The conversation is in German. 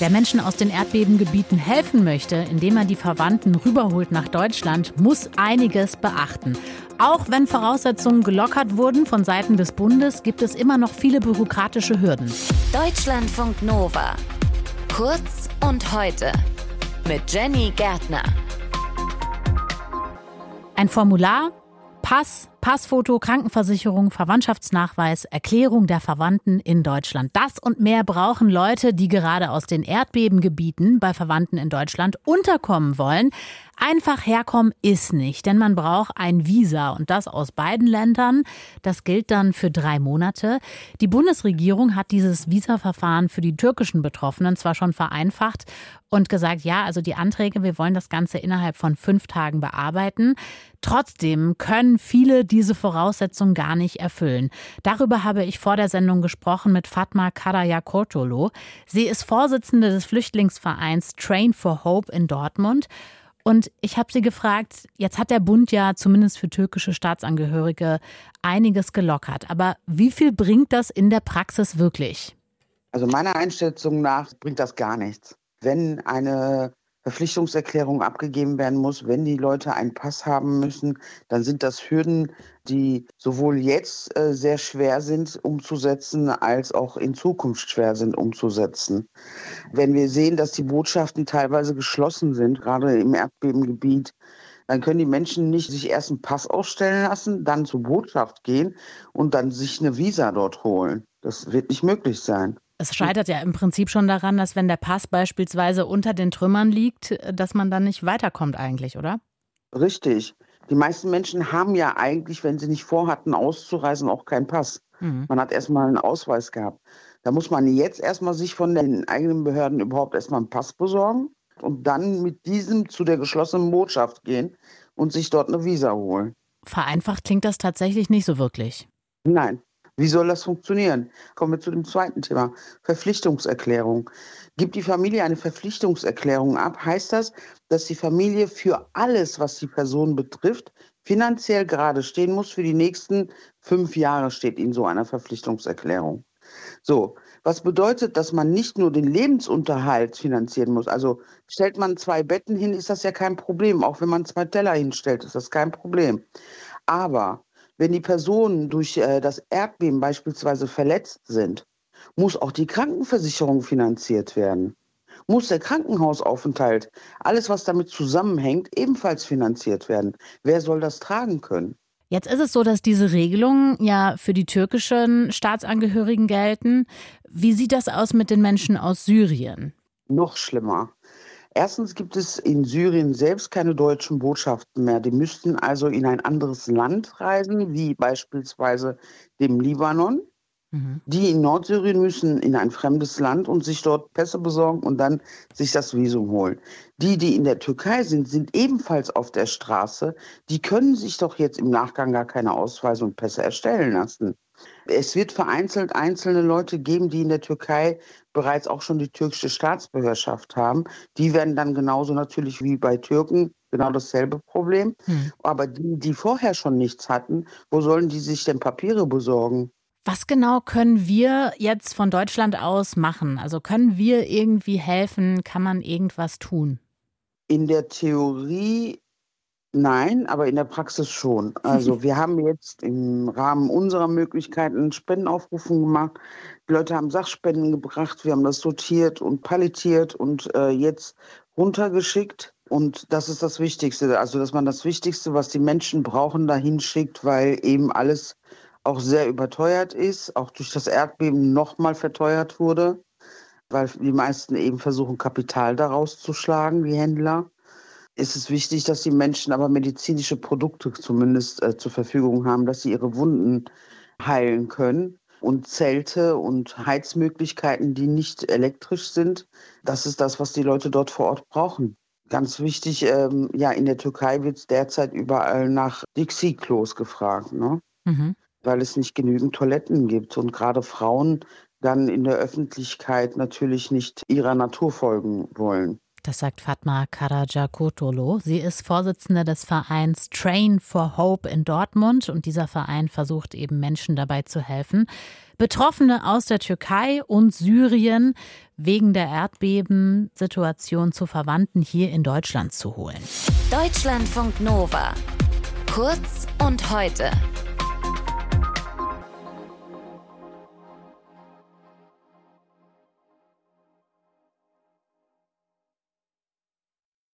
Wer Menschen aus den Erdbebengebieten helfen möchte, indem er die Verwandten rüberholt nach Deutschland, muss einiges beachten. Auch wenn Voraussetzungen gelockert wurden von Seiten des Bundes, gibt es immer noch viele bürokratische Hürden. Deutschlandfunk Nova. Kurz und heute. Mit Jenny Gärtner. Ein Formular, Pass, Passfoto, Krankenversicherung, Verwandtschaftsnachweis, Erklärung der Verwandten in Deutschland. Das und mehr brauchen Leute, die gerade aus den Erdbebengebieten bei Verwandten in Deutschland unterkommen wollen. Einfach herkommen ist nicht, denn man braucht ein Visa und das aus beiden Ländern. Das gilt dann für drei Monate. Die Bundesregierung hat dieses Visaverfahren für die türkischen Betroffenen zwar schon vereinfacht und gesagt, ja, also die Anträge, wir wollen das Ganze innerhalb von fünf Tagen bearbeiten. Trotzdem können viele diese Voraussetzungen gar nicht erfüllen. Darüber habe ich vor der Sendung gesprochen mit Fatma Karayakortolo. Sie ist Vorsitzende des Flüchtlingsvereins Train for Hope in Dortmund. Und ich habe sie gefragt, jetzt hat der Bund ja zumindest für türkische Staatsangehörige einiges gelockert. Aber wie viel bringt das in der Praxis wirklich? Also meiner Einschätzung nach bringt das gar nichts. Wenn eine Verpflichtungserklärung abgegeben werden muss, wenn die Leute einen Pass haben müssen, dann sind das Hürden, die sowohl jetzt äh, sehr schwer sind umzusetzen, als auch in Zukunft schwer sind umzusetzen. Wenn wir sehen, dass die Botschaften teilweise geschlossen sind, gerade im Erdbebengebiet, dann können die Menschen nicht sich erst einen Pass ausstellen lassen, dann zur Botschaft gehen und dann sich eine Visa dort holen. Das wird nicht möglich sein. Es scheitert ja im Prinzip schon daran, dass wenn der Pass beispielsweise unter den Trümmern liegt, dass man dann nicht weiterkommt eigentlich, oder? Richtig. Die meisten Menschen haben ja eigentlich, wenn sie nicht vorhatten, auszureisen, auch keinen Pass. Mhm. Man hat erstmal einen Ausweis gehabt. Da muss man jetzt erstmal sich von den eigenen Behörden überhaupt erstmal einen Pass besorgen und dann mit diesem zu der geschlossenen Botschaft gehen und sich dort eine Visa holen. Vereinfacht klingt das tatsächlich nicht so wirklich. Nein, wie soll das funktionieren? Kommen wir zu dem zweiten Thema. Verpflichtungserklärung. Gibt die Familie eine Verpflichtungserklärung ab, heißt das, dass die Familie für alles, was die Person betrifft, finanziell gerade stehen muss. Für die nächsten fünf Jahre steht in so einer Verpflichtungserklärung. So, was bedeutet, dass man nicht nur den Lebensunterhalt finanzieren muss. Also stellt man zwei Betten hin, ist das ja kein Problem. Auch wenn man zwei Teller hinstellt, ist das kein Problem. Aber wenn die Personen durch äh, das Erdbeben beispielsweise verletzt sind, muss auch die Krankenversicherung finanziert werden. Muss der Krankenhausaufenthalt, alles was damit zusammenhängt, ebenfalls finanziert werden. Wer soll das tragen können? Jetzt ist es so, dass diese Regelungen ja für die türkischen Staatsangehörigen gelten. Wie sieht das aus mit den Menschen aus Syrien? Noch schlimmer. Erstens gibt es in Syrien selbst keine deutschen Botschaften mehr. Die müssten also in ein anderes Land reisen, wie beispielsweise dem Libanon. Mhm. Die in Nordsyrien müssen in ein fremdes Land und sich dort Pässe besorgen und dann sich das Visum holen. Die, die in der Türkei sind, sind ebenfalls auf der Straße. Die können sich doch jetzt im Nachgang gar keine Ausweise und Pässe erstellen lassen. Es wird vereinzelt einzelne Leute geben, die in der Türkei bereits auch schon die türkische Staatsbürgerschaft haben. Die werden dann genauso natürlich wie bei Türken genau dasselbe Problem. Hm. Aber die, die vorher schon nichts hatten, wo sollen die sich denn Papiere besorgen? Was genau können wir jetzt von Deutschland aus machen? Also können wir irgendwie helfen? Kann man irgendwas tun? In der Theorie Nein, aber in der Praxis schon. Also wir haben jetzt im Rahmen unserer Möglichkeiten Spendenaufrufen gemacht. Die Leute haben Sachspenden gebracht, wir haben das sortiert und palettiert und äh, jetzt runtergeschickt. Und das ist das Wichtigste. Also dass man das Wichtigste, was die Menschen brauchen, dahin schickt, weil eben alles auch sehr überteuert ist, auch durch das Erdbeben nochmal verteuert wurde, weil die meisten eben versuchen, Kapital daraus zu schlagen, die Händler ist es wichtig, dass die Menschen aber medizinische Produkte zumindest äh, zur Verfügung haben, dass sie ihre Wunden heilen können. Und Zelte und Heizmöglichkeiten, die nicht elektrisch sind, das ist das, was die Leute dort vor Ort brauchen. Ganz wichtig, ähm, ja, in der Türkei wird derzeit überall nach Dixie-Klos gefragt, ne? Mhm. weil es nicht genügend Toiletten gibt. Und gerade Frauen dann in der Öffentlichkeit natürlich nicht ihrer Natur folgen wollen. Das sagt Fatma Karajakotolo. Sie ist Vorsitzende des Vereins Train for Hope in Dortmund und dieser Verein versucht eben Menschen dabei zu helfen, Betroffene aus der Türkei und Syrien wegen der Erdbebensituation zu Verwandten hier in Deutschland zu holen. Deutschlandfunk Nova. Kurz und heute.